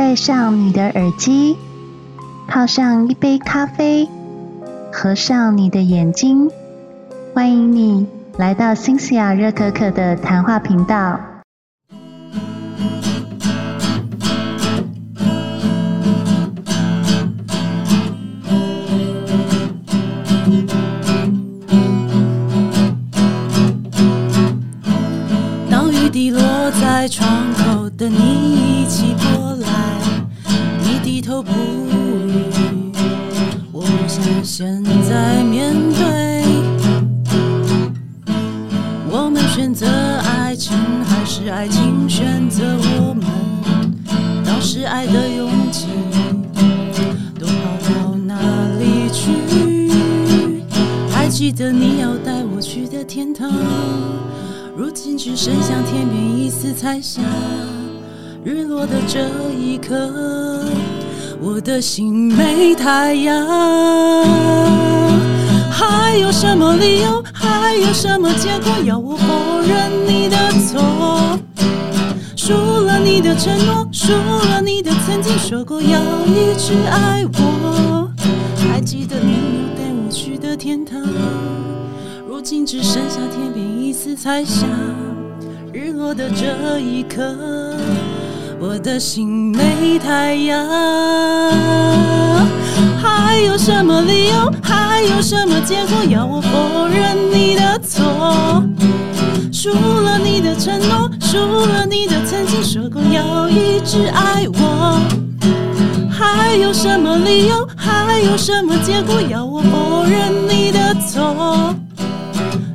戴上你的耳机，泡上一杯咖啡，合上你的眼睛，欢迎你来到新西亚热可可的谈话频道。日落的这一刻，我的心没太阳。还有什么理由？还有什么结果要我否认你的错？输了你的承诺，输了你的曾经说过要一直爱我。还记得你带我去的天堂？如今只剩下天边一丝彩霞，日落的这一刻，我的心没太阳。还有什么理由？还有什么结果要我否认你的错？输了你的承诺，输了你的曾经说过要一直爱我。还有什么理由？还有什么结果要我否认你的错？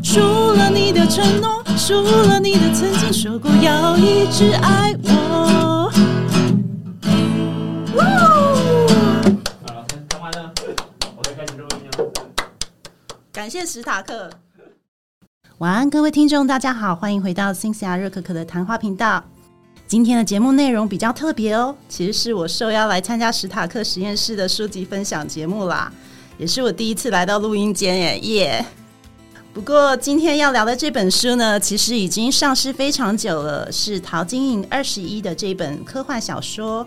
输了你的承诺，输了你的曾经说过要一直爱我。好了，讲完了，我可以开始录音了。感谢史塔克。晚安，各位听众，大家好，欢迎回到新西亚热可可的谈话频道。今天的节目内容比较特别哦，其实是我受邀来参加史塔克实验室的书籍分享节目啦，也是我第一次来到录音间耶耶。不过今天要聊的这本书呢，其实已经上市非常久了，是陶晶莹二十一的这本科幻小说。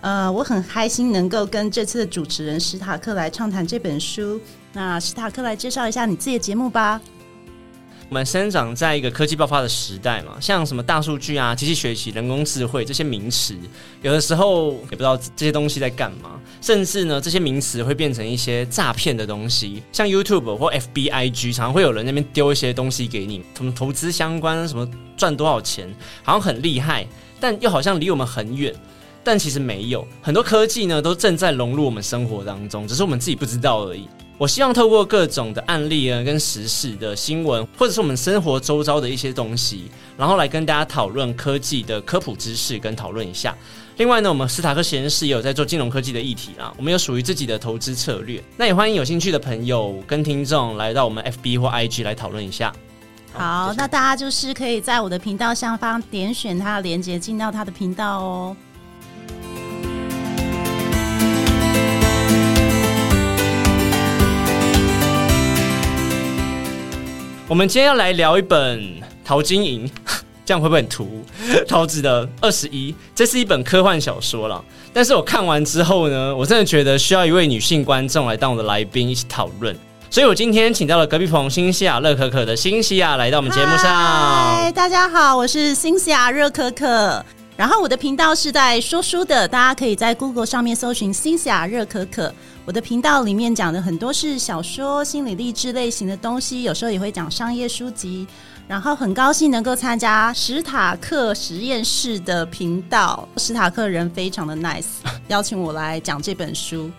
呃，我很开心能够跟这次的主持人史塔克来畅谈这本书。那史塔克来介绍一下你自己的节目吧。我们生长在一个科技爆发的时代嘛，像什么大数据啊、机器学习、人工智慧这些名词，有的时候也不知道这些东西在干嘛，甚至呢，这些名词会变成一些诈骗的东西，像 YouTube 或 FBIG，常常会有人那边丢一些东西给你，什么投资相关，什么赚多少钱，好像很厉害，但又好像离我们很远。但其实没有，很多科技呢都正在融入我们生活当中，只是我们自己不知道而已。我希望透过各种的案例啊，跟时事的新闻，或者是我们生活周遭的一些东西，然后来跟大家讨论科技的科普知识，跟讨论一下。另外呢，我们斯塔克实验室也有在做金融科技的议题啦，我们有属于自己的投资策略。那也欢迎有兴趣的朋友跟听众来到我们 FB 或 IG 来讨论一下。好，那大家就是可以在我的频道下方点选它的链接，进到它的频道哦。我们今天要来聊一本陶晶莹，这样会不会很突兀？桃子的二十一，这是一本科幻小说了。但是我看完之后呢，我真的觉得需要一位女性观众来当我的来宾一起讨论。所以我今天请到了隔壁棚新西亚乐可可的新西亚来到我们节目上。嗨，大家好，我是新西亚热可可。然后我的频道是在说书的，大家可以在 Google 上面搜寻“新西亚热可可”。我的频道里面讲的很多是小说、心理励志类型的东西，有时候也会讲商业书籍。然后很高兴能够参加史塔克实验室的频道，史塔克人非常的 nice，邀请我来讲这本书。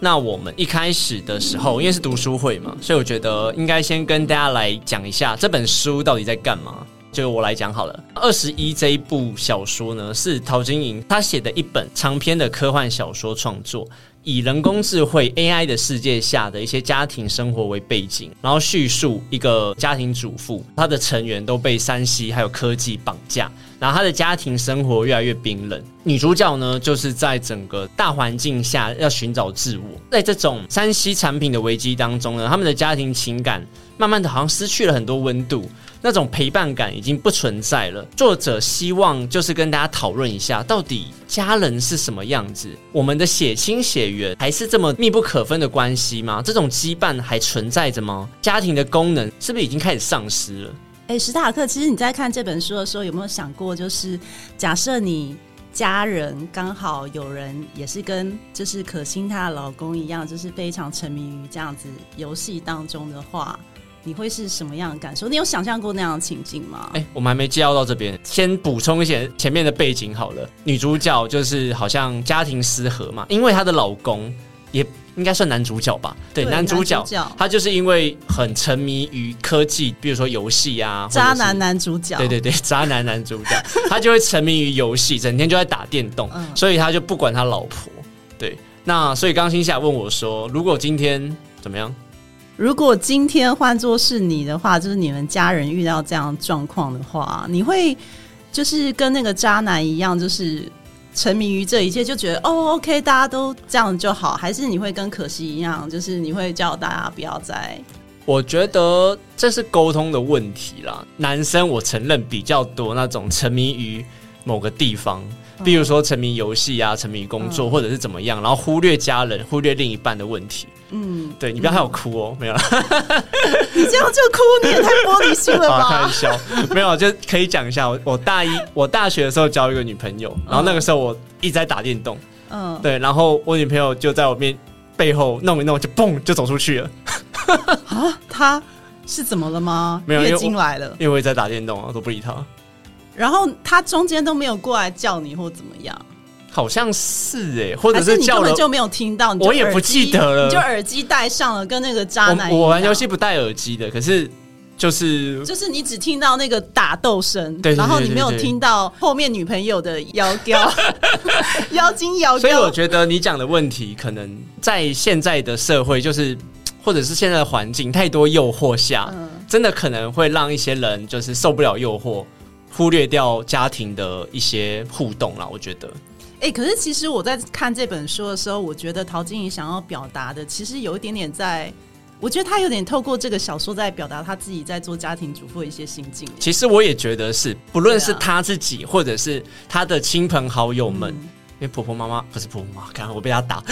那我们一开始的时候，因为是读书会嘛，所以我觉得应该先跟大家来讲一下这本书到底在干嘛。就我来讲好了，《二十一》这一部小说呢，是陶晶莹她写的一本长篇的科幻小说创作，以人工智慧 AI 的世界下的一些家庭生活为背景，然后叙述一个家庭主妇，她的成员都被山西还有科技绑架，然后她的家庭生活越来越冰冷。女主角呢，就是在整个大环境下要寻找自我，在这种山西产品的危机当中呢，他们的家庭情感慢慢的好像失去了很多温度。那种陪伴感已经不存在了。作者希望就是跟大家讨论一下，到底家人是什么样子？我们的血亲血缘还是这么密不可分的关系吗？这种羁绊还存在着吗？家庭的功能是不是已经开始丧失了？哎，史塔克，其实你在看这本书的时候，有没有想过，就是假设你家人刚好有人也是跟就是可心她的老公一样，就是非常沉迷于这样子游戏当中的话？你会是什么样的感受？你有想象过那样的情境吗？哎，我们还没介绍到这边，先补充一些前面的背景好了。女主角就是好像家庭失和嘛，因为她的老公也应该算男主角吧？对，男主角他就是因为很沉迷于科技，比如说游戏啊，渣男男主角，对对对，渣男男主角，他就会沉迷于游戏，整天就在打电动，所以他就不管他老婆。对，那所以刚新夏问我说，如果今天怎么样？如果今天换作是你的话，就是你们家人遇到这样状况的话，你会就是跟那个渣男一样，就是沉迷于这一切，就觉得哦，OK，大家都这样就好，还是你会跟可惜一样，就是你会叫大家不要再？我觉得这是沟通的问题啦。男生我承认比较多那种沉迷于某个地方，比如说沉迷游戏啊，沉迷工作，或者是怎么样，然后忽略家人，忽略另一半的问题。嗯，对你不要害我哭哦，没有了。你这样就哭，你也太玻璃心了吧？开玩笑，没有，就可以讲一下。我我大一，我大学的时候交一个女朋友，然后那个时候我一直在打电动，嗯，对，然后我女朋友就在我面背后弄一弄，就嘣就走出去了。啊，她是怎么了吗？没有月经来了，因为我在打电动啊，都不理她。然后她中间都没有过来叫你或怎么样。好像是哎，或者是叫了就没有听到，我也不记得了。你就耳机戴上了，跟那个渣男。我玩游戏不戴耳机的，可是就是就是你只听到那个打斗声，对，然后你没有听到后面女朋友的妖娇妖精妖。所以我觉得你讲的问题，可能在现在的社会，就是或者是现在的环境太多诱惑下，真的可能会让一些人就是受不了诱惑，忽略掉家庭的一些互动了。我觉得。哎，可是其实我在看这本书的时候，我觉得陶晶莹想要表达的，其实有一点点在，我觉得他有点透过这个小说在表达他自己在做家庭主妇的一些心境。其实我也觉得是，不论是他自己，或者是他的亲朋好友们，因为婆婆妈妈不是婆婆妈妈，看我被他打，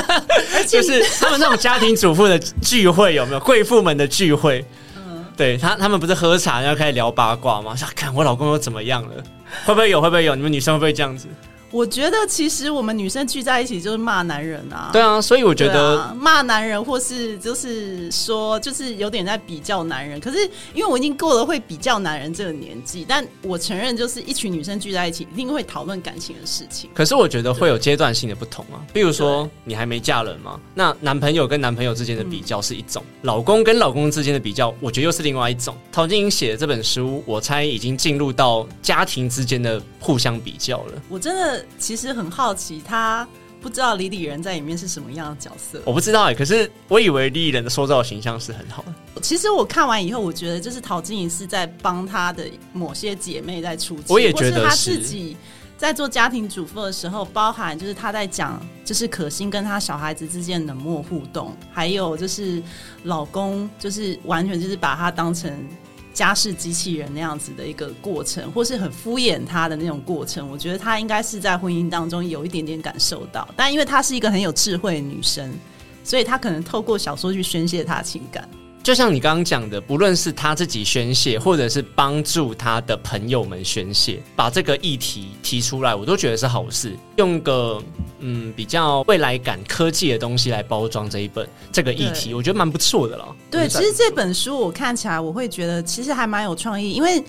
就是他们那种家庭主妇的聚会有没有？贵妇们的聚会，嗯，对他他们不是喝茶然后开始聊八卦吗？想看我老公又怎么样了？会不会有？会不会有？你们女生会不会这样子？我觉得其实我们女生聚在一起就是骂男人啊。对啊，所以我觉得骂男人或是就是说就是有点在比较男人。可是因为我已经过了会比较男人这个年纪，但我承认就是一群女生聚在一起一定会讨论感情的事情。可是我觉得会有阶段性的不同啊。比如说你还没嫁人嘛，那男朋友跟男朋友之间的比较是一种，老公跟老公之间的比较，我觉得又是另外一种。陶晶莹写的这本书，我猜已经进入到家庭之间的互相比较了。我真的。其实很好奇，他不知道李李仁在里面是什么样的角色。我不知道哎，可是我以为李李仁的塑造形象是很好的。其实我看完以后，我觉得就是陶晶莹是在帮她的某些姐妹在出气，我也觉得她自己在做家庭主妇的时候，包含就是他在讲，就是可心跟他小孩子之间冷漠互动，还有就是老公就是完全就是把她当成。家事机器人那样子的一个过程，或是很敷衍他的那种过程，我觉得他应该是在婚姻当中有一点点感受到。但因为她是一个很有智慧的女生，所以她可能透过小说去宣泄她的情感。就像你刚刚讲的，不论是他自己宣泄，或者是帮助他的朋友们宣泄，把这个议题提出来，我都觉得是好事。用个嗯比较未来感、科技的东西来包装这一本这个议题，我觉得蛮不错的了。对，其实这本书我看起来，我会觉得其实还蛮有创意，因为。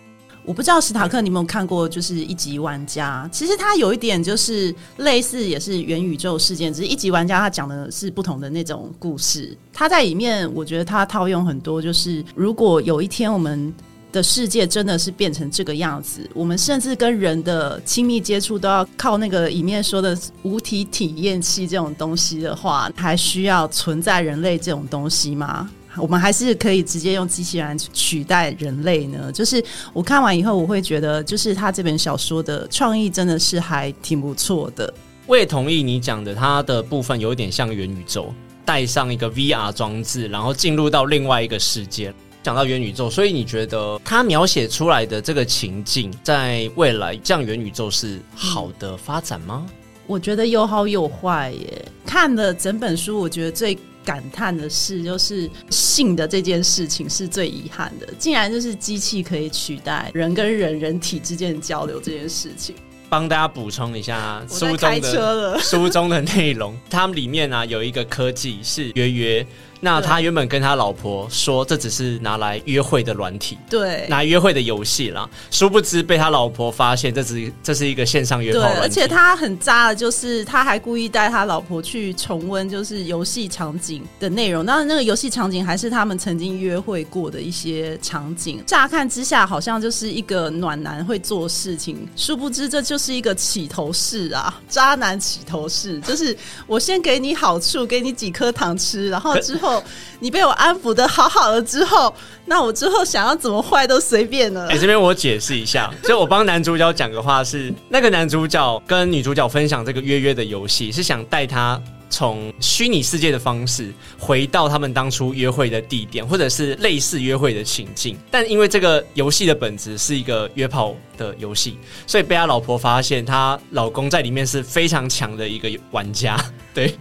我不知道史塔克你有没有看过，就是一级玩家。其实它有一点就是类似，也是元宇宙事件，只是一级玩家他讲的是不同的那种故事。他在里面，我觉得他套用很多，就是如果有一天我们的世界真的是变成这个样子，我们甚至跟人的亲密接触都要靠那个里面说的无体体验器这种东西的话，还需要存在人类这种东西吗？我们还是可以直接用机器人取代人类呢？就是我看完以后，我会觉得，就是他这本小说的创意真的是还挺不错的。我也同意你讲的，它的部分有点像元宇宙，带上一个 VR 装置，然后进入到另外一个世界。讲到元宇宙，所以你觉得他描写出来的这个情境，在未来这样元宇宙是好的发展吗？我觉得有好有坏耶。看了整本书，我觉得最感叹的是，就是性的这件事情是最遗憾的，竟然就是机器可以取代人跟人人体之间的交流这件事情。帮大家补充一下我书中的了，书中的内容，他们里面啊有一个科技是约约，那他原本跟他老婆说这只是拿来约会的软体。对。拿约会的游戏啦，殊不知被他老婆发现，这只这是一个线上约对炮，软体而且他很渣的，就是他还故意带他老婆去重温，就是游戏场景的内容。当然，那个游戏场景还是他们曾经约会过的一些场景。乍看之下，好像就是一个暖男会做事情，殊不知这就是一个起头式啊，渣男起头式，就是我先给你好处，给你几颗糖吃，然后之后你被我安抚的好好的之后，那我之后想要怎么坏都随便了哎、。这边我解释一下，就我帮男主角讲个话是，那个男主角跟女主角分享这个约约的游戏，是想带他从虚拟世界的方式回到他们当初约会的地点，或者是类似约会的情境。但因为这个游戏的本质是一个约炮的游戏，所以被他老婆发现，她老公在里面是非常强的一个玩家。对，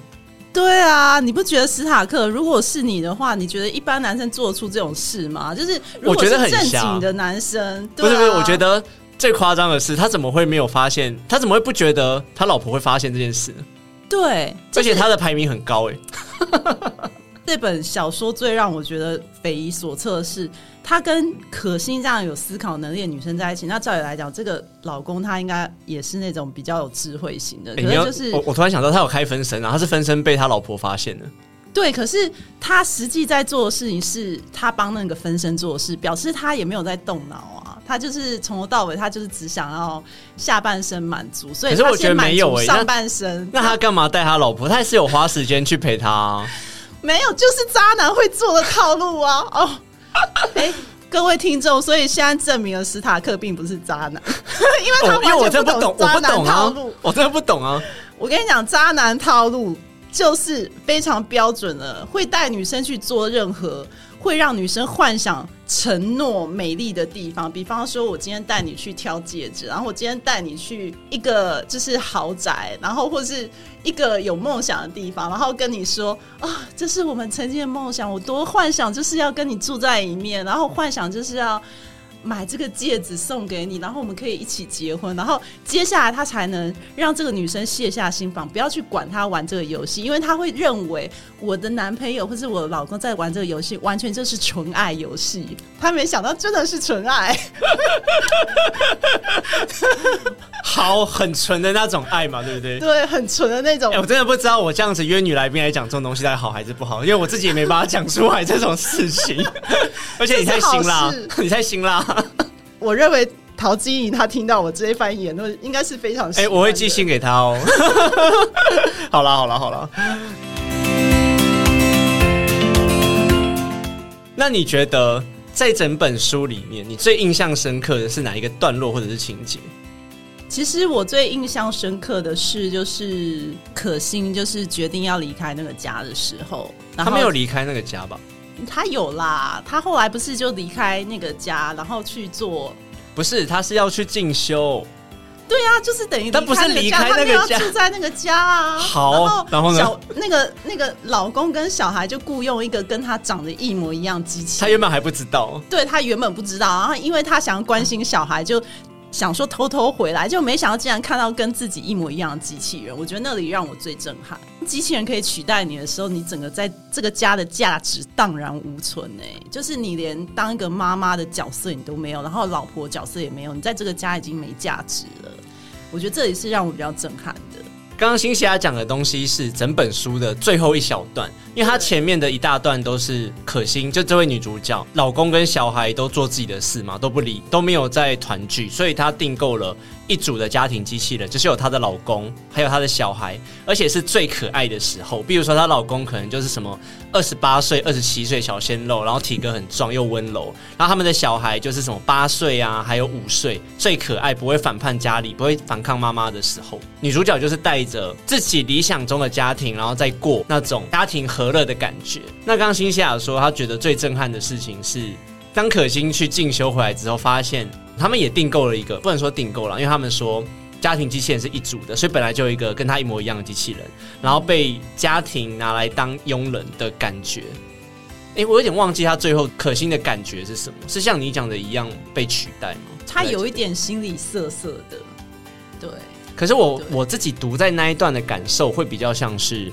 对啊，你不觉得史塔克如果是你的话，你觉得一般男生做出这种事吗？就是如果我觉得很正经的男生，对啊不是不是，我觉得最夸张的是，他怎么会没有发现？他怎么会不觉得他老婆会发现这件事呢？对，而且他的排名很高哎、这本小说最让我觉得匪夷所测的是，他跟可心这样有思考能力的女生在一起，那照理来讲，这个老公他应该也是那种比较有智慧型的，可欸你要是就是我我突然想到，他有开分身啊，他是分身被他老婆发现的。对，可是他实际在做的事情是他帮那个分身做的事，表示他也没有在动脑啊，他就是从头到尾，他就是只想要下半身满足，所以可是我觉得他先满没有欸那足上半身。那他干嘛带他老婆？他还是有花时间去陪他、啊。没有，就是渣男会做的套路啊！哦，哎、各位听众，所以现在证明了史塔克并不是渣男，因为他完全不懂，我渣男套路。，我真的不懂啊。我跟你讲，渣男套路就是非常标准的，会带女生去做任何会让女生幻想、承诺美丽的地方。比方说，我今天带你去挑戒指，然后我今天带你去一个就是豪宅，然后或是一个有梦想的地方，然后跟你说啊，这是我们曾经的梦想，我多幻想就是要跟你住在一面，然后幻想就是要。买这个戒指送给你，然后我们可以一起结婚，然后接下来他才能让这个女生卸下心防，不要去管他玩这个游戏，因为他会认为我的男朋友或是我老公在玩这个游戏，完全就是纯爱游戏。他没想到真的是纯爱，好，很纯的那种爱嘛，对不对？对，很纯的那种哎、。我真的不知道我这样子约女来宾来讲这种东西到底好还是不好，因为我自己也没办法讲出来这种事情。而且你太辛辣这是好，你太辛辣。我认为陶晶莹她听到我这一番言论，应该是非常喜哎、我会寄信给她哦。好啦，好啦，好啦。那你觉得在整本书里面，你最印象深刻的是哪一个段落或者是情节？其实我最印象深刻的是，就是可心就是决定要离开那个家的时候，然他后没有离开那个家吧？他有啦，他后来不是就离开那个家，然后去做。不是，他是要去进修。对啊，就是等于他不是离离开那个他没有家住在那个家啊。好然后呢小那个那个老公跟小孩就雇佣一个跟他长得一模一样机器他原本还不知道，对他原本不知道，然后因为他想要关心小孩，就想说偷偷回来，就没想到竟然看到跟自己一模一样的机器人。我觉得那里让我最震撼。机器人可以取代你的时候，你整个在这个家的价值荡然无存哎、就是你连当一个妈妈的角色你都没有，然后老婆角色也没有，你在这个家已经没价值了。我觉得这里是让我比较震撼的。刚刚新西亚讲的东西是整本书的最后一小段，因为它前面的一大段都是可心，就这位女主角，老公跟小孩都做自己的事嘛，都不理，都没有在团聚，所以她订购了一组的家庭机器人，就是有她的老公，还有她的小孩，而且是最可爱的时候。比如说，她老公可能就是什么二十八岁、二十七岁小鲜肉，然后体格很壮又温柔，然后他们的小孩就是什么八岁啊，还有五岁，最可爱，不会反叛家里，不会反抗妈妈的时候，女主角就是带着自己理想中的家庭，然后再过那种家庭和乐的感觉。那刚刚新西亚说，他觉得最震撼的事情是。当可心去进修回来之后，发现他们也订购了一个，不能说订购了，因为他们说家庭机器人是一组的，所以本来就有一个跟他一模一样的机器人，然后被家庭拿来当佣人的感觉。哎，我有点忘记他最后可心的感觉是什么，是像你讲的一样被取代吗？他有一点心里涩涩的，对。可是我我自己读在那一段的感受，会比较像是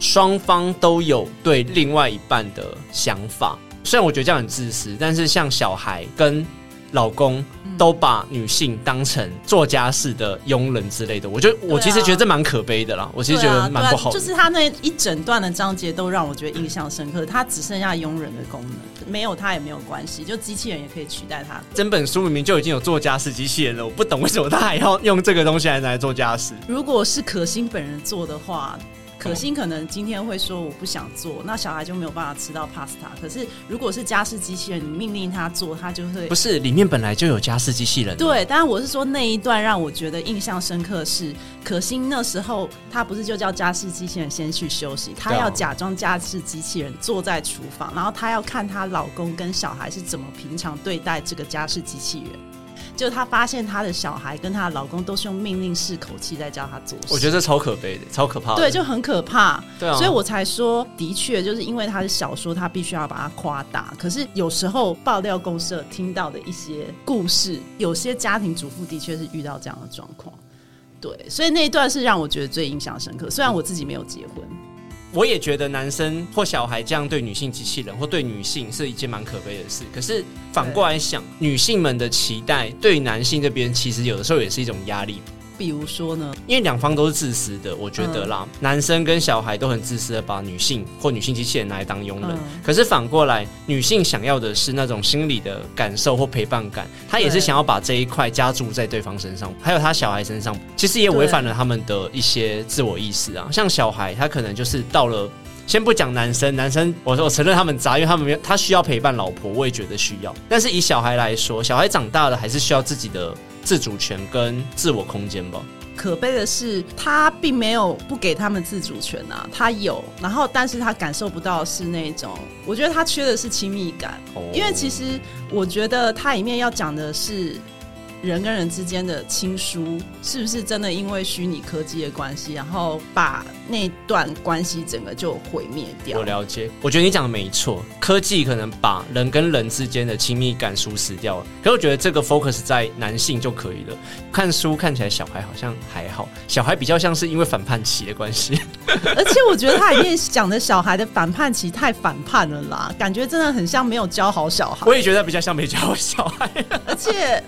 双方都有对另外一半的想法。虽然我觉得这样很自私，但是像小孩跟老公都把女性当成做家事的佣人之类的，我就我其实觉得这蛮可悲的啦。我其实觉得蛮不好。就是他那一整段的章节都让我觉得印象深刻。他只剩下佣人的功能，没有他也没有关系，就机器人也可以取代他。整本书明明就已经有做家事机器人了，我不懂为什么他还要用这个东西来来做家事。如果是可心本人做的话。可心可能今天会说我不想做，那小孩就没有办法吃到 pasta。可是如果是家事机器人，你命令他做，他就会不是里面本来就有家事机器人。对，当然我是说那一段让我觉得印象深刻是可心那时候他不是就叫家事机器人先去休息，他要假装家事机器人坐在厨房，然后他要看她老公跟小孩是怎么平常对待这个家事机器人。就她发现她的小孩跟她的老公都是用命令式口气在教她做事，我觉得这超可悲的，超可怕的。对，就很可怕。对啊，所以我才说，的确就是因为他是小说，他必须要把它夸大。可是有时候爆料公社听到的一些故事，有些家庭主妇的确是遇到这样的状况。对，所以那一段是让我觉得最印象深刻。虽然我自己没有结婚。我也觉得男生或小孩这样对女性机器人或对女性是一件蛮可悲的事。可是反过来想，女性们的期待对男性这边其实有的时候也是一种压力。比如说呢？因为两方都是自私的，我觉得啦，男生跟小孩都很自私的把女性或女性机器人拿来当佣人。可是反过来，女性想要的是那种心理的感受或陪伴感，她也是想要把这一块加注在对方身上，还有他小孩身上，其实也违反了他们的一些自我意识啊。像小孩，他可能就是到了，先不讲男生，男生我说我承认他们渣，因为他们没有他需要陪伴老婆，我也觉得需要。但是以小孩来说，小孩长大了还是需要自己的。自主权跟自我空间吧。可悲的是，他并没有不给他们自主权啊，他有，然后但是他感受不到是那种，我觉得他缺的是亲密感。因为其实我觉得他里面要讲的是。人跟人之间的亲疏，是不是真的因为虚拟科技的关系，然后把那段关系整个就毁灭掉？我了解，我觉得你讲的没错，科技可能把人跟人之间的亲密感疏死掉了。可我觉得这个 focus 在男性就可以了。看书看起来小孩好像还好，小孩比较像是因为反叛期的关系。而且我觉得他里面讲的小孩的反叛期太反叛了啦，感觉真的很像没有教好小孩。我也觉得比较像没教好小孩，而且。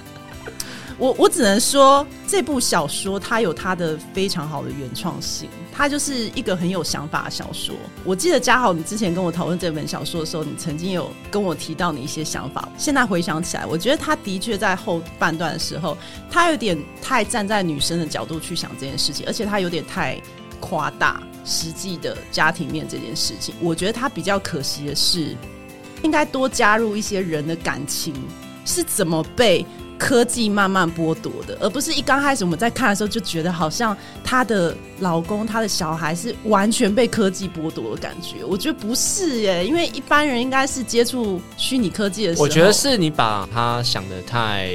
我我只能说，这部小说它有它的非常好的原创性，它就是一个很有想法的小说。我记得嘉豪，你之前跟我讨论这本小说的时候，你曾经有跟我提到你一些想法。现在回想起来，我觉得他的确在后半段的时候，他有点太站在女生的角度去想这件事情，而且他有点太夸大实际的家庭面这件事情。我觉得他比较可惜的是，应该多加入一些人的感情是怎么被。科技慢慢剥夺的，而不是一刚开始我们在看的时候就觉得好像她的老公、她的小孩是完全被科技剥夺的感觉。我觉得不是耶，因为一般人应该是接触虚拟科技的时候，我觉得是你把他想的太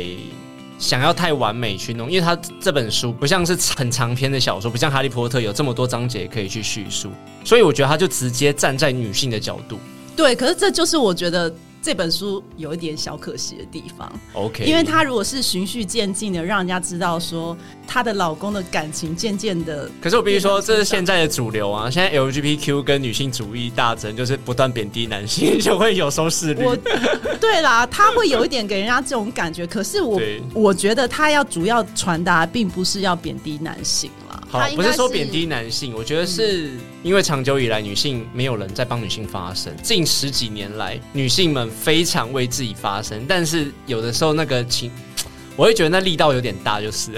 想要太完美去弄，因为他这本书不像是很长篇的小说，不像哈利波特有这么多章节可以去叙述，所以我觉得他就直接站在女性的角度。对，可是这就是我觉得。这本书有一点小可惜的地方，OK，因为她如果是循序渐进的，让人家知道说她的老公的感情渐渐的，可是我必须说，这是现在的主流啊！现在 LGBTQ 跟女性主义大增，就是不断贬低男性，就会有收视率。对啦，他会有一点给人家这种感觉。可是我我觉得他要主要传达，并不是要贬低男性。好，不是说贬低男性，我觉得是因为长久以来女性没有人在帮女性发声。近十几年来，女性们非常为自己发声，但是有的时候那个情，我会觉得那力道有点大，就是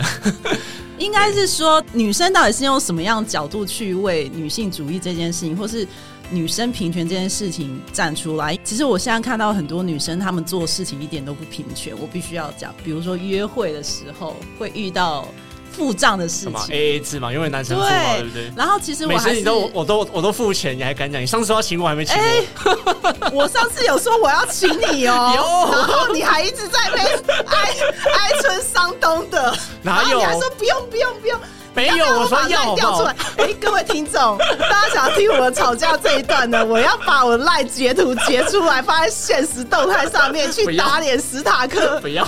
应该是说，女生到底是用什么样角度去为女性主义这件事情，或是女生平权这件事情站出来？其实我现在看到很多女生，她们做事情一点都不平权。我必须要讲，比如说约会的时候会遇到付账的事情，A A 制嘛，因为男生付嘛，对对不对？然后其实我每次还是你都我都我都付钱，你还敢讲？你上次要请我还没 请我，上次有说我要请你哦，有然后你还一直在被 哀哀春伤冬的，哪有然后你还说不用不用不用。没有，我说要调出来？。哎，各位听众，大家想要听我们吵架这一段呢？我要把我的赖截图截出来，放在现实动态上面去打脸史塔克。不要，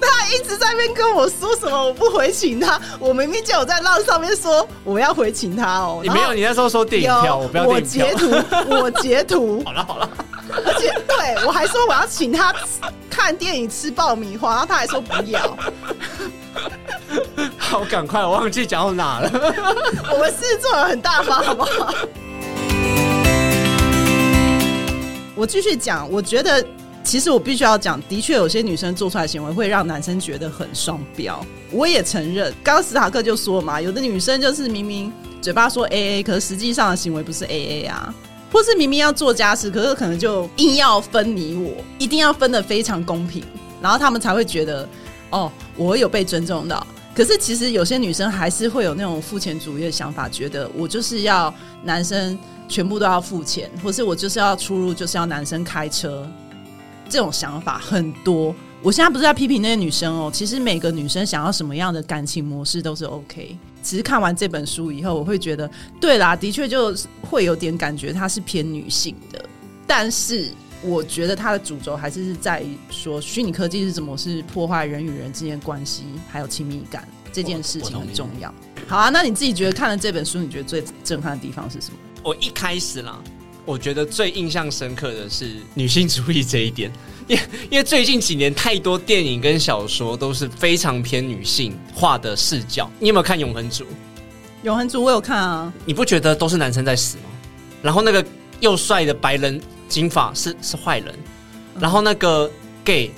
他一直在那边跟我说什么我不回请他，我明明就有在浪上面说我要回请他哦。你没有，你那时候说电影票，我不要我电影票截。图，我截图，好了好了，而且对我还说我要请他看电影吃爆米花，然后他还说不要。好赶快，我忘记讲到哪了。我们狮子座人很大方，好不好？我继续讲，我觉得其实我必须要讲，的确有些女生做出来的行为会让男生觉得很双标。我也承认，刚刚史塔克就说嘛，有的女生就是明明嘴巴说 A A，可是实际上的行为不是 A A 啊。或是明明要做家事，可是可能就硬要分你我，一定要分的非常公平，然后他们才会觉得哦，我有被尊重到。可是其实有些女生还是会有那种付钱主义的想法，觉得我就是要男生全部都要付钱，或是我就是要出入就是要男生开车，这种想法很多。我现在不是在批评那些女生哦，其实每个女生想要什么样的感情模式都是 OK。只是看完这本书以后，我会觉得，对啦，的确就会有点感觉它是偏女性的，但是我觉得它的主轴还是是在于说，虚拟科技是怎么是破坏人与人之间关系，还有亲密感这件事情很重要。好啊，那你自己觉得看了这本书，你觉得最震撼的地方是什么？我一开始啦，我觉得最印象深刻的是女性主义这一点，因因为最近几年太多电影跟小说都是非常偏女性化的视角。你有没有看《永恒族》？永恒族我有看啊，你不觉得都是男生在死吗？然后那个又帅的白人金发是是坏人，然后那个 gay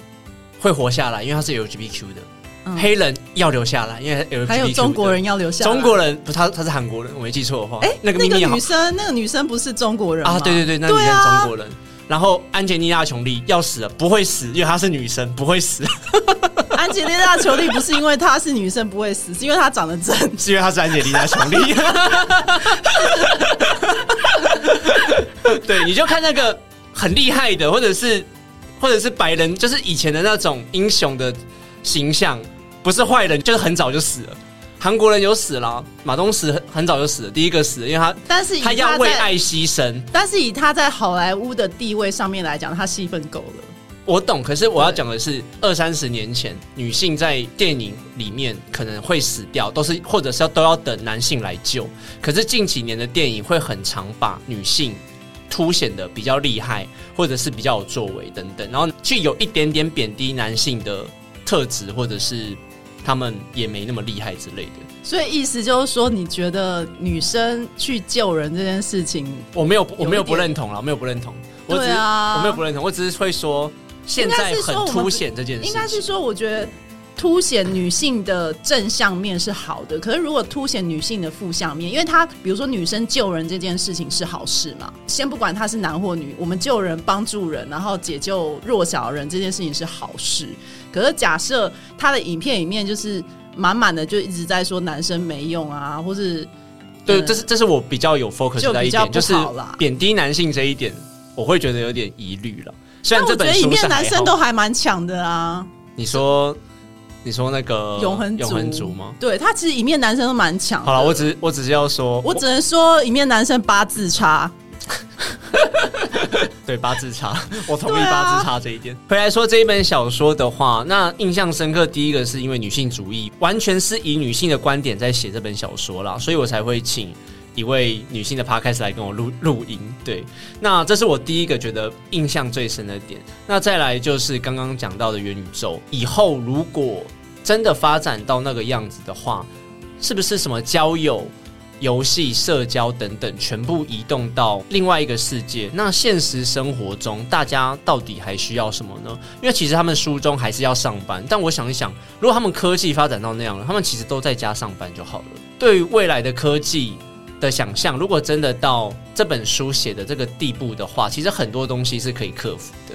会活下来，因为他是 LGBTQ 的。嗯黑人要留下来，因为 LGBTQ 还有中国人要留下来，中国人不，他他是韩国人，我没记错的话，哎、那个那个女生，那个女生不是中国人啊，对对对，那女生中国人。然后安吉丽娜·琼丽要死了，不会死，因为她是女生，不会死，安吉丽娜·裘丽不是因为她是女生不会死，是因为她长得正。是因为她是安吉丽娜·琼丽。对，你就看那个很厉害的，或者是或者是白人，就是以前的那种英雄的形象，不是坏人，就是很早就死了。韩国人有死了，马东石很很早就死了，第一个死了，因为他但是以他要为爱牺牲。但是以他在好莱坞的地位上面来讲，他戏份够了。我懂，可是我要讲的是，二三十年前，女性在电影里面可能会死掉，都是或者是要都要等男性来救。可是近几年的电影会很常把女性凸显的比较厉害，或者是比较有作为等等，然后去有一点点贬低男性的特质，或者是他们也没那么厉害之类的。所以意思就是说，你觉得女生去救人这件事情，我没有，我没有不认同了，我没有不认同，我只是、对啊我没有不认同，我只是会说现在很凸显这件事情，应该是说，我觉得凸显女性的正向面是好的。可是如果凸显女性的负向面，因为她比如说女生救人这件事情是好事嘛，先不管她是男或女，我们救人、帮助人，然后解救弱小人这件事情是好事。可是假设他的影片里面就是满满的就一直在说男生没用啊，或是对，嗯这是这是我比较有 focus 就比较在一点，就是贬低男性这一点，我会觉得有点疑虑了。虽然但我觉得里这本书是面男生都还蛮强的啊，你说你说那个永恒族永恒族吗？对他其实里面男生都蛮强。好了，我只是我只是要说，我只能说里面男生八字差。对八字差，我同意八字差这一点。回来说这一本小说的话，那印象深刻，第一个是因为女性主义，完全是以女性的观点在写这本小说啦，所以我才会请一位女性的 podcast 来跟我录录音。对，那这是我第一个觉得印象最深的点。那再来就是刚刚讲到的元宇宙，以后如果真的发展到那个样子的话，是不是什么交友？游戏、社交等等，全部移动到另外一个世界。那现实生活中，大家到底还需要什么呢？因为其实他们书中还是要上班，但我想一想，如果他们科技发展到那样了，他们其实都在家上班就好了。对于未来的科技的想象，如果真的到这本书写的这个地步的话，其实很多东西是可以克服的。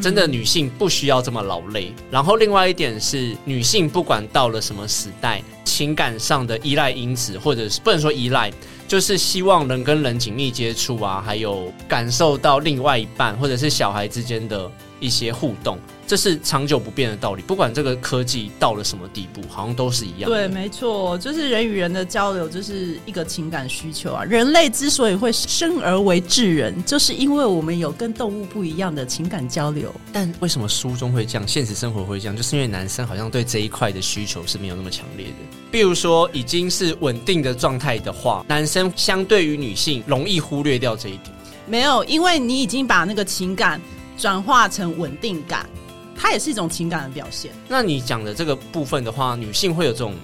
真的，女性不需要这么劳累。然后，另外一点是，女性不管到了什么时代，情感上的依赖因子，或者是不能说依赖，就是希望能跟人紧密接触啊，还有感受到另外一半或者是小孩之间的一些互动。这是长久不变的道理，不管这个科技到了什么地步，好像都是一样。对，没错，就是人与人的交流，就是一个情感需求啊。人类之所以会生而为智人，就是因为我们有跟动物不一样的情感交流。但为什么书中会这样，现实生活会这样？就是因为男生好像对这一块的需求是没有那么强烈的。比如说，已经是稳定的状态的话，男生相对于女性容易忽略掉这一点。没有，因为你已经把那个情感转化成稳定感。它也是一种情感的表现。那你讲的这个部分的话，女性会有这种？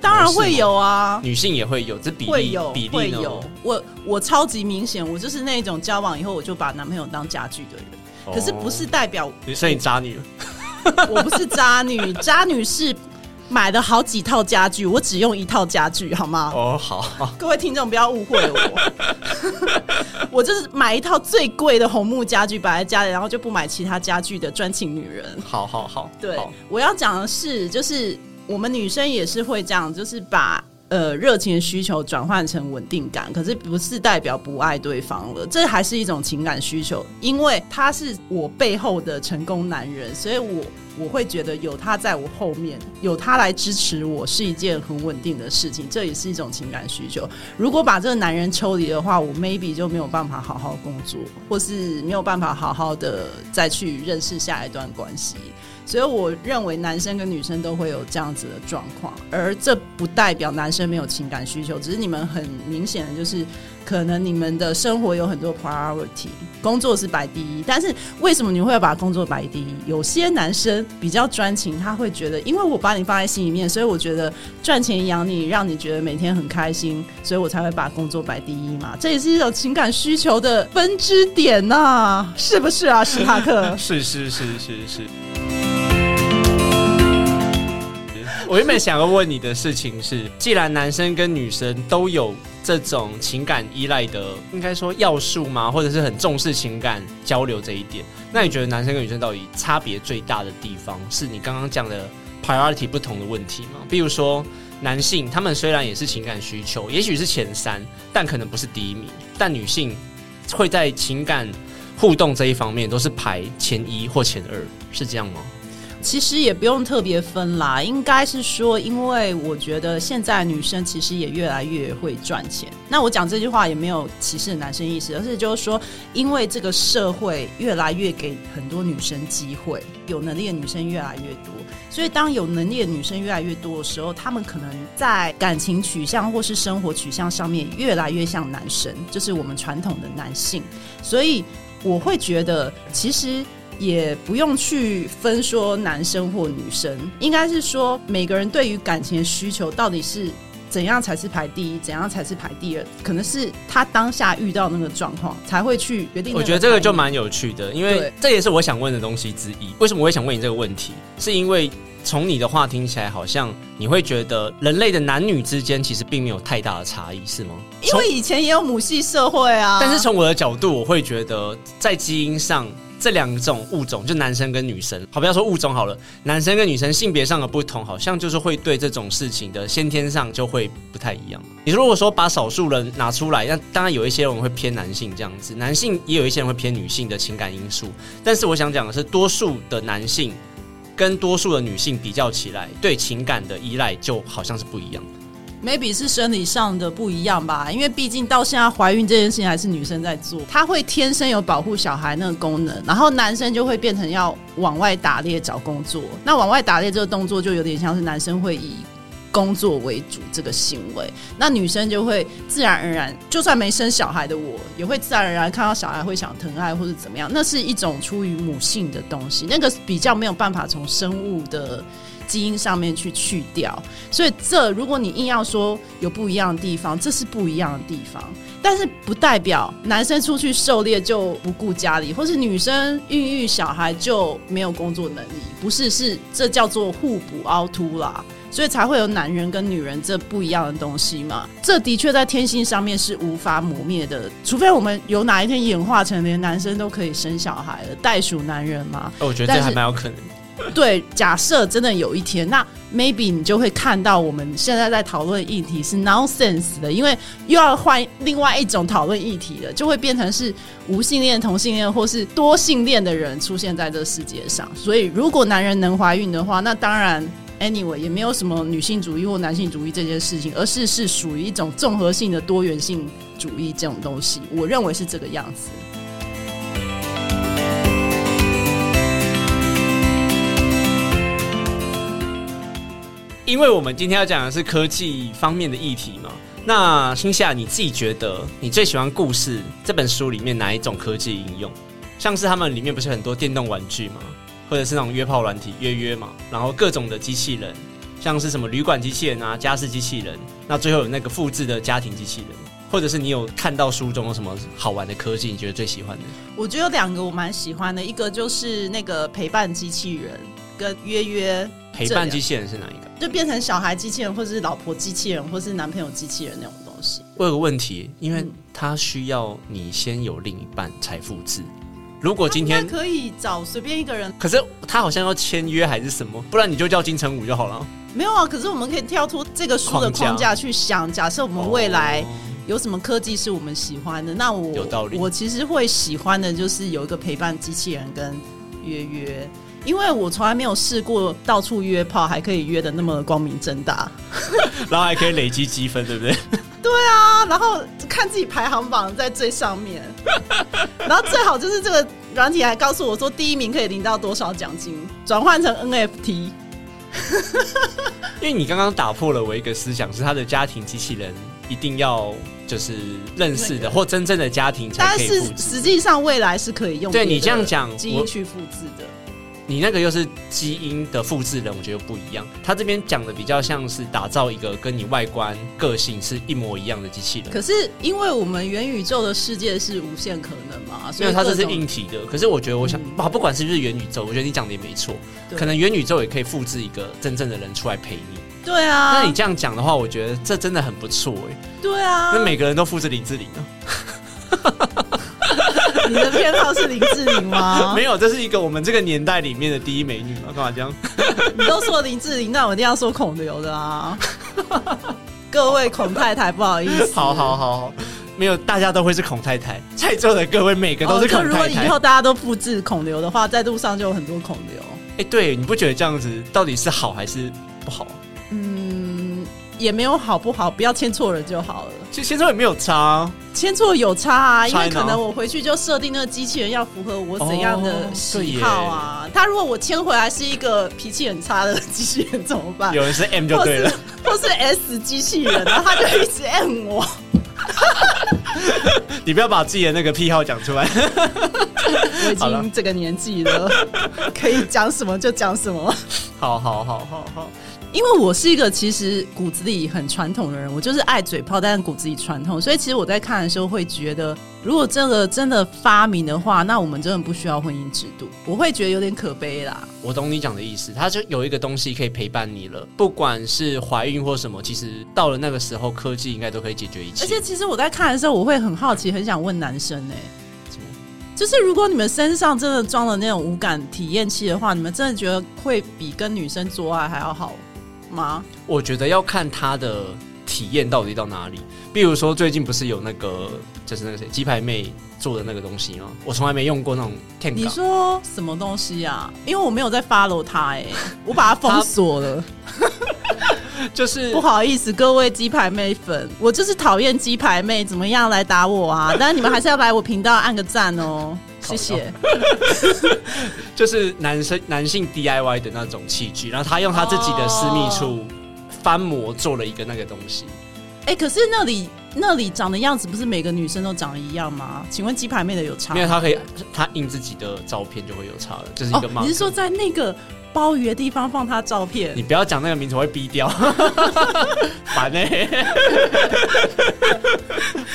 当然会有啊，女性也会有，这比例比例有？我我超级明显，我就是那种交往以后我就把男朋友当家具的人。可是不是代表你算你渣女了？我不是渣女，渣女是。买了好几套家具，我只用一套家具，好吗？哦，好，各位听众不要误会我，我就是买一套最贵的红木家具摆在家里，然后就不买其他家具的专情女人。好好好，对，我要讲的是，就是我们女生也是会这样，就是把。呃，热情的需求转换成稳定感，可是不是代表不爱对方了，这还是一种情感需求，因为他是我背后的成功男人，所以我我会觉得有他在我后面，有他来支持我是一件很稳定的事情，这也是一种情感需求。如果把这个男人抽离的话，我 maybe 就没有办法好好工作，或是没有办法好好的再去认识下一段关系。所以我认为男生跟女生都会有这样子的状况，而这不代表男生没有情感需求，只是你们很明显的就是，可能你们的生活有很多 priority，工作是摆第一。但是为什么你会把工作摆第一？有些男生比较专情，他会觉得，因为我把你放在心里面，所以我觉得赚钱养你，让你觉得每天很开心，所以我才会把工作摆第一嘛。这也是一种情感需求的分支点呐，是不是啊，史塔克？是是是是是。我原本想要问你的事情是，既然男生跟女生都有这种情感依赖的，应该说要素吗？或者是很重视情感交流这一点，那你觉得男生跟女生到底差别最大的地方，是你刚刚讲的 priority 不同的问题吗？比如说，男性他们虽然也是情感需求，也许是前三，但可能不是第一名，但女性会在情感互动这一方面都是排前一或前二，是这样吗？其实也不用特别分啦，应该是说，因为我觉得现在女生其实也越来越会赚钱。那我讲这句话也没有歧视男生意思，而是就是说，因为这个社会越来越给很多女生机会，有能力的女生越来越多，所以当有能力的女生越来越多的时候，她们可能在感情取向或是生活取向上面越来越像男生，就是我们传统的男性。所以我会觉得，其实。也不用去分说男生或女生，应该是说每个人对于感情的需求到底是怎样才是排第一，怎样才是排第二，可能是他当下遇到那个状况才会去决定。我觉得这个就蛮有趣的，因为这也是我想问的东西之一。为什么我会想问你这个问题？是因为从你的话听起来，好像你会觉得人类的男女之间其实并没有太大的差异，是吗？因为以前也有母系社会啊。但是从我的角度，我会觉得在基因上。这两种物种，就男生跟女生，好不要说物种好了，男生跟女生性别上的不同，好像就是会对这种事情的先天上就会不太一样。你如果说把少数人拿出来，那当然有一些人会偏男性这样子，男性也有一些人会偏女性的情感因素。但是我想讲的是，多数的男性跟多数的女性比较起来，对情感的依赖就好像是不一样。Maybe 是生理上的不一样吧，因为毕竟到现在怀孕这件事情还是女生在做，她会天生有保护小孩那个功能，然后男生就会变成要往外打猎找工作。那往外打猎这个动作就有点像是男生会以工作为主这个行为，那女生就会自然而然，就算没生小孩的我，也会自然而然看到小孩会想疼爱或者怎么样，那是一种出于母性的东西，那个比较没有办法从生物的。基因上面去去掉。所以这如果你硬要说有不一样的地方，这是不一样的地方。但是不代表男生出去狩猎就不顾家里，或是女生孕育小孩就没有工作能力，不是，是这叫做互补凹凸啦，所以才会有男人跟女人这不一样的东西嘛。这的确在天性上面是无法磨灭的，除非我们有哪一天演化成连男生都可以生小孩了，袋鼠男人嘛。我觉得这还蛮有可能。对，假设真的有一天，那 maybe 你就会看到我们现在在讨论议题是 nonsense 的，因为又要换另外一种讨论议题了，就会变成是无性恋、同性恋或是多性恋的人出现在这世界上。所以，如果男人能怀孕的话，那当然 anyway 也没有什么女性主义或男性主义这件事情，而是是属于一种综合性的多元性主义这种东西。我认为是这个样子。因为我们今天要讲的是科技方面的议题嘛，那星夏你自己觉得你最喜欢故事这本书里面哪一种科技应用？像是他们里面不是很多电动玩具吗？或者是那种约炮软体约约嘛，然后各种的机器人，像是什么旅馆机器人啊、家事机器人，那最后有那个复制的家庭机器人，或者是你有看到书中有什么好玩的科技，你觉得最喜欢的？我觉得有两个我蛮喜欢的，一个就是那个陪伴机器人跟约约。陪伴机器人是哪一个？就变成小孩机器人，或者是老婆机器人，或是男朋友机器人那种东西。我有个问题，因为他需要你先有另一半才复制。如果今天可以找随便一个人，可是他好像要签约还是什么？不然你就叫金城武就好了。没有啊，可是我们可以跳出这个书的框架去想，假设我们未来有什么科技是我们喜欢的，那我有道理。我其实会喜欢的就是有一个陪伴机器人跟约约。因为我从来没有试过到处约炮，还可以约的那么光明正大，然后还可以累积积分，对不对？对啊，然后看自己排行榜在最上面，然后最好就是这个软体还告诉我说第一名可以领到多少奖金，转换成 NFT。因为你刚刚打破了我一个思想，是他的家庭机器人一定要就是认识的或真正的家庭才可以复制，实际上未来是可以用。对你这样讲，基因去复制的。你那个又是基因的复制人，我觉得不一样。他这边讲的比较像是打造一个跟你外观、个性是一模一样的机器人。可是因为我们元宇宙的世界是无限可能嘛，所以它这是硬体的。可是我觉得，我想啊，不管是不是元宇宙，我觉得你讲的也没错。可能元宇宙也可以复制一个真正的人出来陪你。对啊，那你这样讲的话，我觉得这真的很不错哎。对啊，那每个人都复制林志玲呢？你的偏好是林志玲吗？没有，这是一个我们这个年代里面的第一美女嘛？干嘛这样？你都说林志玲，那我一定要说孔刘的啊！各位孔太太，不好意思。好好好，没有，大家都会是孔太太，在座的各位每个都是孔太太。如果以后大家都复制孔刘的话，在路上就有很多孔刘。哎，对，你不觉得这样子到底是好还是不好？嗯，也没有好不好，不要签错人就好了。其实签错也没有差。签错有差啊，因为可能我回去就设定那个机器人要符合我怎样的喜好啊。他如果我签回来是一个脾气很差的机器人怎么办？有人是 M 就对了，或是 S 机器人，然后他就一直 M 我。你不要把自己的那个癖好讲出来。我已经这个年纪了，可以讲什么就讲什么。好好好好好。因为我是一个其实骨子里很传统的人，我就是爱嘴炮，但是骨子里传统，所以其实我在看的时候会觉得，如果这个真的发明的话，那我们真的不需要婚姻制度，我会觉得有点可悲啦。我懂你讲的意思，它就有一个东西可以陪伴你了，不管是怀孕或什么，其实到了那个时候，科技应该都可以解决一切。而且其实我在看的时候，我会很好奇，很想问男生哎，就是如果你们身上真的装了那种无感体验器的话，你们真的觉得会比跟女生做爱还要好？吗？我觉得要看他的体验到底到哪里。比如说，最近不是有那个，就是那个谁，鸡排妹做的那个东西吗？我从来没用过那种。你说什么东西啊？因为我没有在 follow 他，哎，我把他封锁了。就是 不好意思，各位鸡排妹粉，我就是讨厌鸡排妹，怎么样来打我啊？但是你们还是要来我频道按个赞哦。谢谢，就是男生男性 DIY 的那种器具，然后他用他自己的私密处翻模做了一个那个东西。哎，可是那里那里长的样子不是每个女生都长得一样吗？请问鸡排妹的有差吗？没有，他可以他印自己的照片就会有差了，这是一个哦，你是说在那个鲍鱼的地方放他照片你？不要讲那个名字，我会逼掉，烦呢、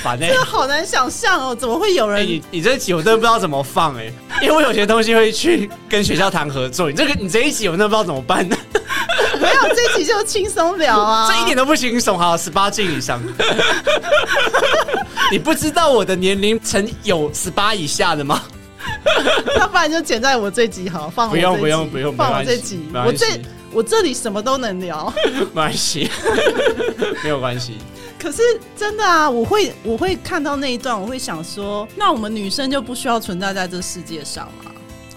烦呢、这好难想象哦，怎么会有哎、人？你你这一集我真的不知道怎么放哎、因为我有些东西会去跟学校谈合作，你这个你这一集我真的不知道怎么办，没有，这一集就轻松聊啊，这一点都不轻松。好，十八禁以上，你不知道我的年龄曾有十八以下的吗？要不然就剪在我这集好，放我不用这集不用不用放我这集，我这我这里什么都能聊。没关系，没有关系。可是真的啊，我会我会看到那一段，我会想说，那我们女生就不需要存在在这世界上吗？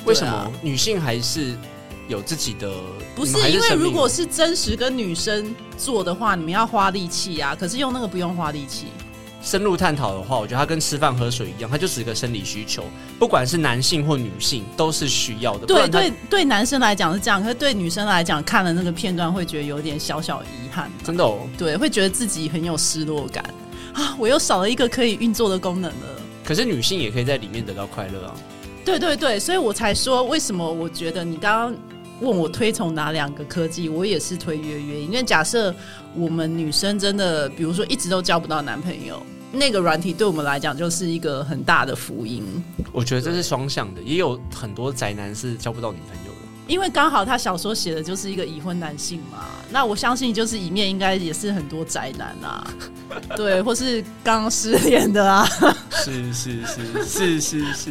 为什么啊女性还是有自己的？不是因为如果是真实跟女生做的话，你们要花力气啊，可是用那个不用花力气。深入探讨的话，我觉得它跟吃饭喝水一样，它就是一个生理需求，不管是男性或女性都是需要的。不对对对，男生来讲是这样，可是对女生来讲，看了那个片段会觉得有点小小遗憾，真的哦。对，会觉得自己很有失落感啊，我又少了一个可以运作的功能了。可是女性也可以在里面得到快乐啊。对对对，所以我才说，为什么我觉得你刚刚问我推崇哪两个科技，我也是推约约，因为假设我们女生真的，比如说一直都交不到男朋友，那个软体对我们来讲就是一个很大的福音，我觉得这是双向的，也有很多宅男是交不到女朋友的。因为刚好他小说写的就是一个已婚男性嘛，那我相信就是一面应该也是很多宅男啊，对，或是刚失恋的啊，是是是是是是。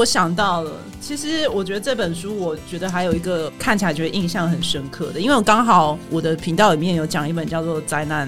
我想到了，其实我觉得这本书，我觉得还有一个看起来觉得印象很深刻的，因为我刚好我的频道里面有讲一本叫做《灾难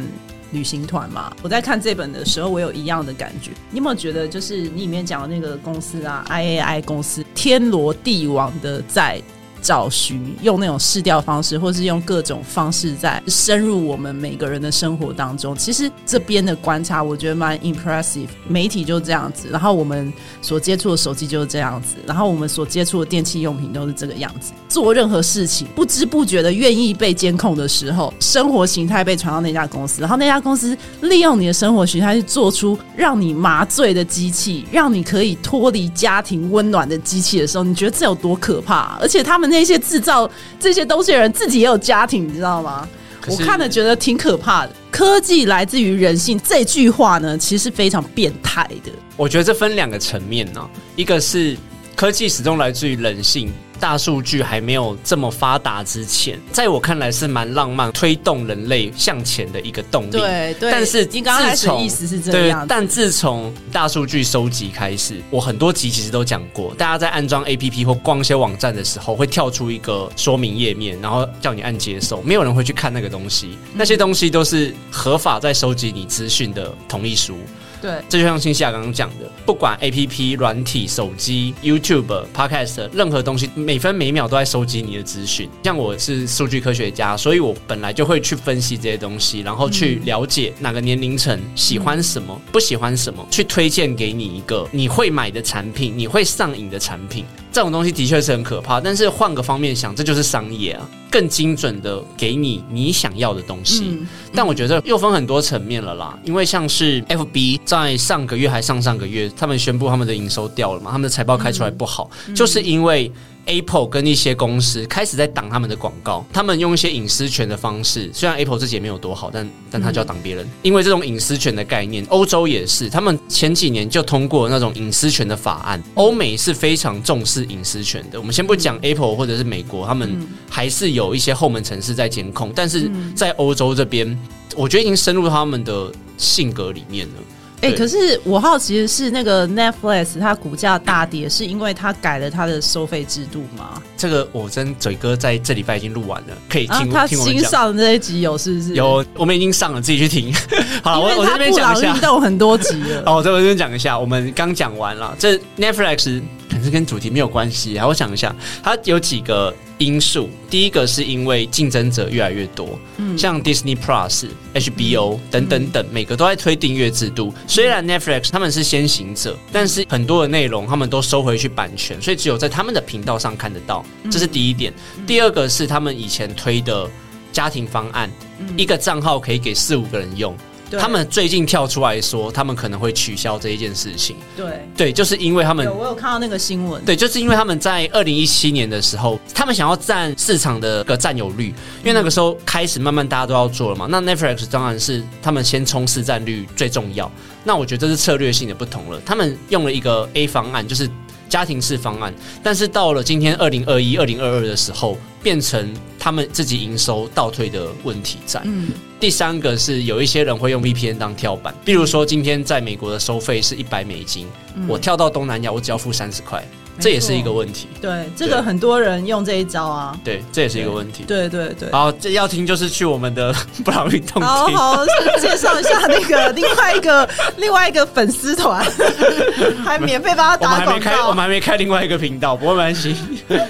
旅行团》嘛，我在看这本的时候，我有一样的感觉。你有没有觉得，就是你里面讲的那个公司啊，IAI 公司天罗地网的在找寻，用那种试调方式，或是用各种方式在深入我们每个人的生活当中。其实这边的观察，我觉得蛮 impressive。媒体就是这样子，然后我们所接触的手机就是这样子，然后我们所接触的电器用品都是这个样子。做任何事情，不知不觉的愿意被监控的时候，生活形态被传到那家公司，然后那家公司利用你的生活形态去做出让你麻醉的机器，让你可以脱离家庭温暖的机器的时候，你觉得这有多可怕、而且他们那些制造这些东西的人自己也有家庭，你知道吗？我看了觉得挺可怕的。科技来自于人性这句话呢，其实是非常变态的。我觉得这分两个层面呢、一个是科技始终来自于人性，大数据还没有这么发达之前，在我看来是蛮浪漫，推动人类向前的一个动力。对对，但是你刚刚开始自从意思是这对样，，但自从大数据收集开始，我很多集其实都讲过，大家在安装 APP 或逛一些网站的时候，会跳出一个说明页面，然后叫你按接受，没有人会去看那个东西，那些东西都是合法在收集你资讯的同意书。对这就像新西亚刚刚讲的，不管 A P P、软体、手机、YouTube、Podcast，任何东西每分每秒都在收集你的资讯。像我是数据科学家，所以我本来就会去分析这些东西，然后去了解哪个年龄层喜欢什么、不喜欢什么，去推荐给你一个你会买的产品，你会上瘾的产品。这种东西的确是很可怕，但是换个方面想，这就是商业啊，更精准的给你你想要的东西。嗯，但我觉得又分很多层面了啦，因为像是 FB 在上个月还上上个月，他们宣布他们的营收掉了嘛，他们的财报开出来不好，就是因为 Apple 跟一些公司开始在挡他们的广告，他们用一些隐私权的方式，虽然 Apple 自己也没有多好，但但他就要挡别人，因为这种隐私权的概念，欧洲也是，他们前几年就通过那种隐私权的法案，欧美是非常重视隐私权的。我们先不讲 Apple 或者是美国，他们还是有一些后门城市在监控，但是在欧洲这边，我觉得已经深入他们的性格里面了。哎、对可是我好奇的是，那个 Netflix 它股价大跌，是因为它改了它的收费制度吗？这个我跟嘴哥在这礼拜已经录完了，可以听、，啊它新。上的这一集有是不是？，有，我们已经上了，自己去听。好，我我这边讲一下。动很多集了。哦，我这边讲一下，我们刚讲完了，这 Netflix 可是跟主题没有关系啊。我想一下，它有几个因素，第一个是因为竞争者越来越多，嗯，像 Disney Plus、HBO 等等等，每个都在推订阅制度。虽然 Netflix 他们是先行者，但是很多的内容他们都收回去版权，所以只有在他们的频道上看得到。这是第一点。第二个是他们以前推的家庭方案，一个账号可以给四五个人用。他们最近跳出来说，他们可能会取消这一件事情。对对，就是因为他们，我有看到那个新闻。对，就是因为他们在二零一七年的时候，他们想要占市场的个占有率，因为那个时候开始慢慢大家都要做了嘛。那 Netflix 当然是他们先冲市占率最重要。那我觉得这是策略性的不同了。他们用了一个 A 方案，就是家庭式方案，但是到了今天二零二一、二零二二的时候，变成他们自己营收倒退的问题在。嗯。第三个是有一些人会用 VPN 当跳板，比如说今天在美国的收费是一百美金，我跳到东南亚我只要付三十块，这也是一个问题。对，这个很多人用这一招啊。对，这也是一个问题。对对对。好，这要听就是去我们的 布朗运动。好好介绍一下那个 另外一个另外一个粉丝团，还免费帮他打广告。我们还没开另外一个频道，不过没关系，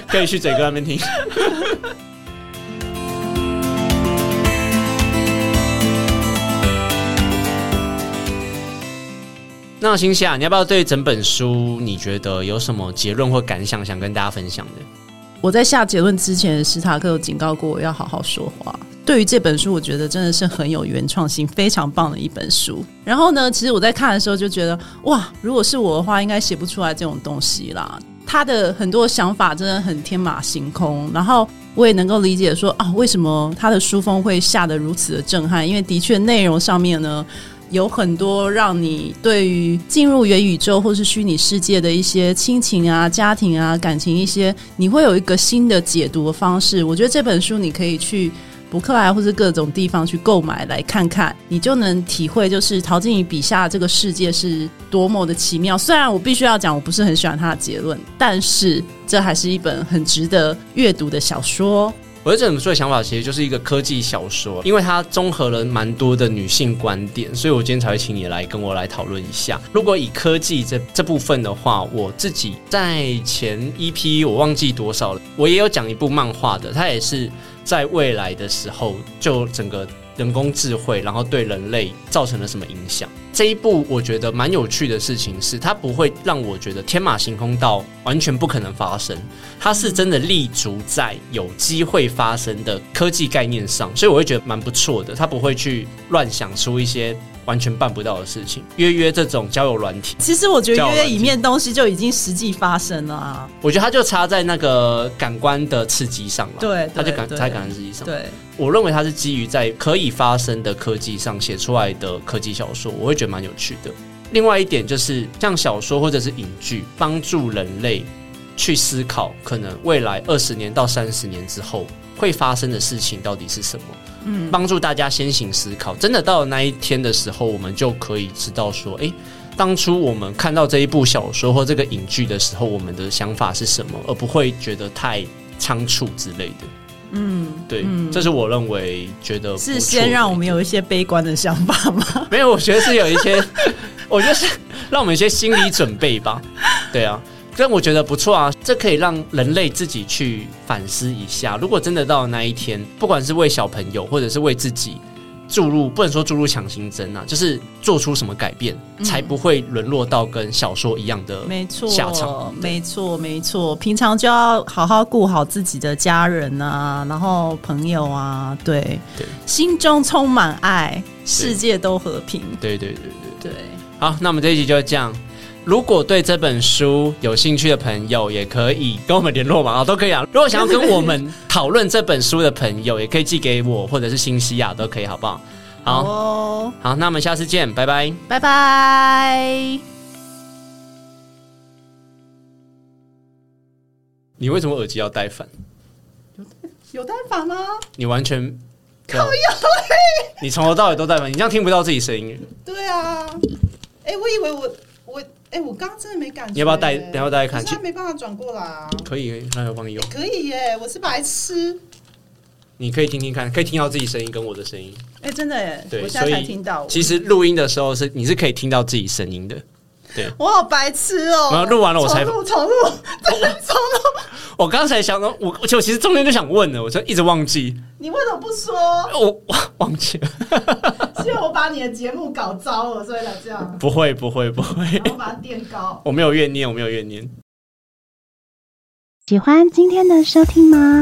可以去嘴哥那边听。那新夏，你要不要对整本书你觉得有什么结论或感想想跟大家分享的？我在下结论之前，史塔克有警告过我要好好说话。对于这本书，我觉得真的是很有原创性，非常棒的一本书。然后呢，其实我在看的时候就觉得，哇，如果是我的话，应该写不出来这种东西啦。他的很多想法真的很天马行空，然后我也能够理解说啊，为什么他的书风会下得如此的震撼？因为的确内容上面呢。有很多让你对于进入元宇宙或是虚拟世界的一些亲情啊、家庭啊、感情一些，你会有一个新的解读的方式。我觉得这本书你可以去博客来或是各种地方去购买来看看，你就能体会，就是陶晶莹笔下这个世界是多么的奇妙。虽然我必须要讲，我不是很喜欢他的结论，但是这还是一本很值得阅读的小说。我的这本书的想法其实就是一个科技小说，因为它综合了蛮多的女性观点，所以我今天才会请你来跟我来讨论一下。如果以科技这这部分的话，我自己在前一批我忘记多少了，我也有讲一部漫画的，它也是在未来的时候就整个。人工智慧，然后对人类造成了什么影响？这一步我觉得蛮有趣的事情是，它不会让我觉得天马行空到完全不可能发生，它是真的立足在有机会发生的科技概念上，所以我会觉得蛮不错的。它不会去乱想出一些。完全办不到的事情，约约这种交友软体，其实我觉得约约里面东西就已经实际发生了啊。我觉得它就差在那个感官的刺激上了，对，它就感在感官刺激上。对，我认为它是基于在可以发生的科技上写出来的科技小说，我会觉得蛮有趣的。另外一点就是，像小说或者是影剧，帮助人类去思考，可能未来二十年到三十年之后会发生的事情到底是什么。嗯，帮助大家先行思考。真的到了那一天的时候，我们就可以知道说，哎，当初我们看到这一部小说或这个影剧的时候，我们的想法是什么，而不会觉得太仓促之类的。嗯，对，这是我认为觉得是先让我们有一些悲观的想法吗？没有，我觉得是有一些，我觉得是让我们一些心理准备吧。对啊。但我觉得不错啊，这可以让人类自己去反思一下。如果真的到那一天，不管是为小朋友或者是为自己注入，不能说注入强心针啊，就是做出什么改变，才不会沦落到跟小说一样的没错下场。没错，没错，平常就要好好顾好自己的家人啊，然后朋友啊，对对，心中充满爱，世界都和平。对对对对对。好，那我们这一集就这样。如果对这本书有兴趣的朋友，也可以跟我们联络嘛，啊，都可以啊。如果想要跟我们讨论这本书的朋友，也可以寄给我，或者是新西亚都可以，好不好？好，好，那我们下次见，拜拜，拜拜。你为什么耳机要戴反？有有戴反吗？你完全靠腰你从头到尾都戴反，你这样听不到自己声音。对啊，哎，我以为我。我哎，我刚刚真的没感觉。你要不要带？等下带看。他没办法转过来啊。可以，那我帮你用。可以耶，我是白痴。你可以听听看，可以听到自己声音跟我的声音。哎，真的耶！对，我现在才听到。其实录音的时候是你是可以听到自己声音的。对，我好白痴哦、然后录完了我才重录重录，重录。我刚才想到，我我其实中间就想问了，我就一直忘记，你为什么不说？我我忘记了，是因为我把你的节目搞糟了，所以才这样，不会不会不会，我把它垫高。我没有怨念，我没有怨念。喜欢今天的收听吗？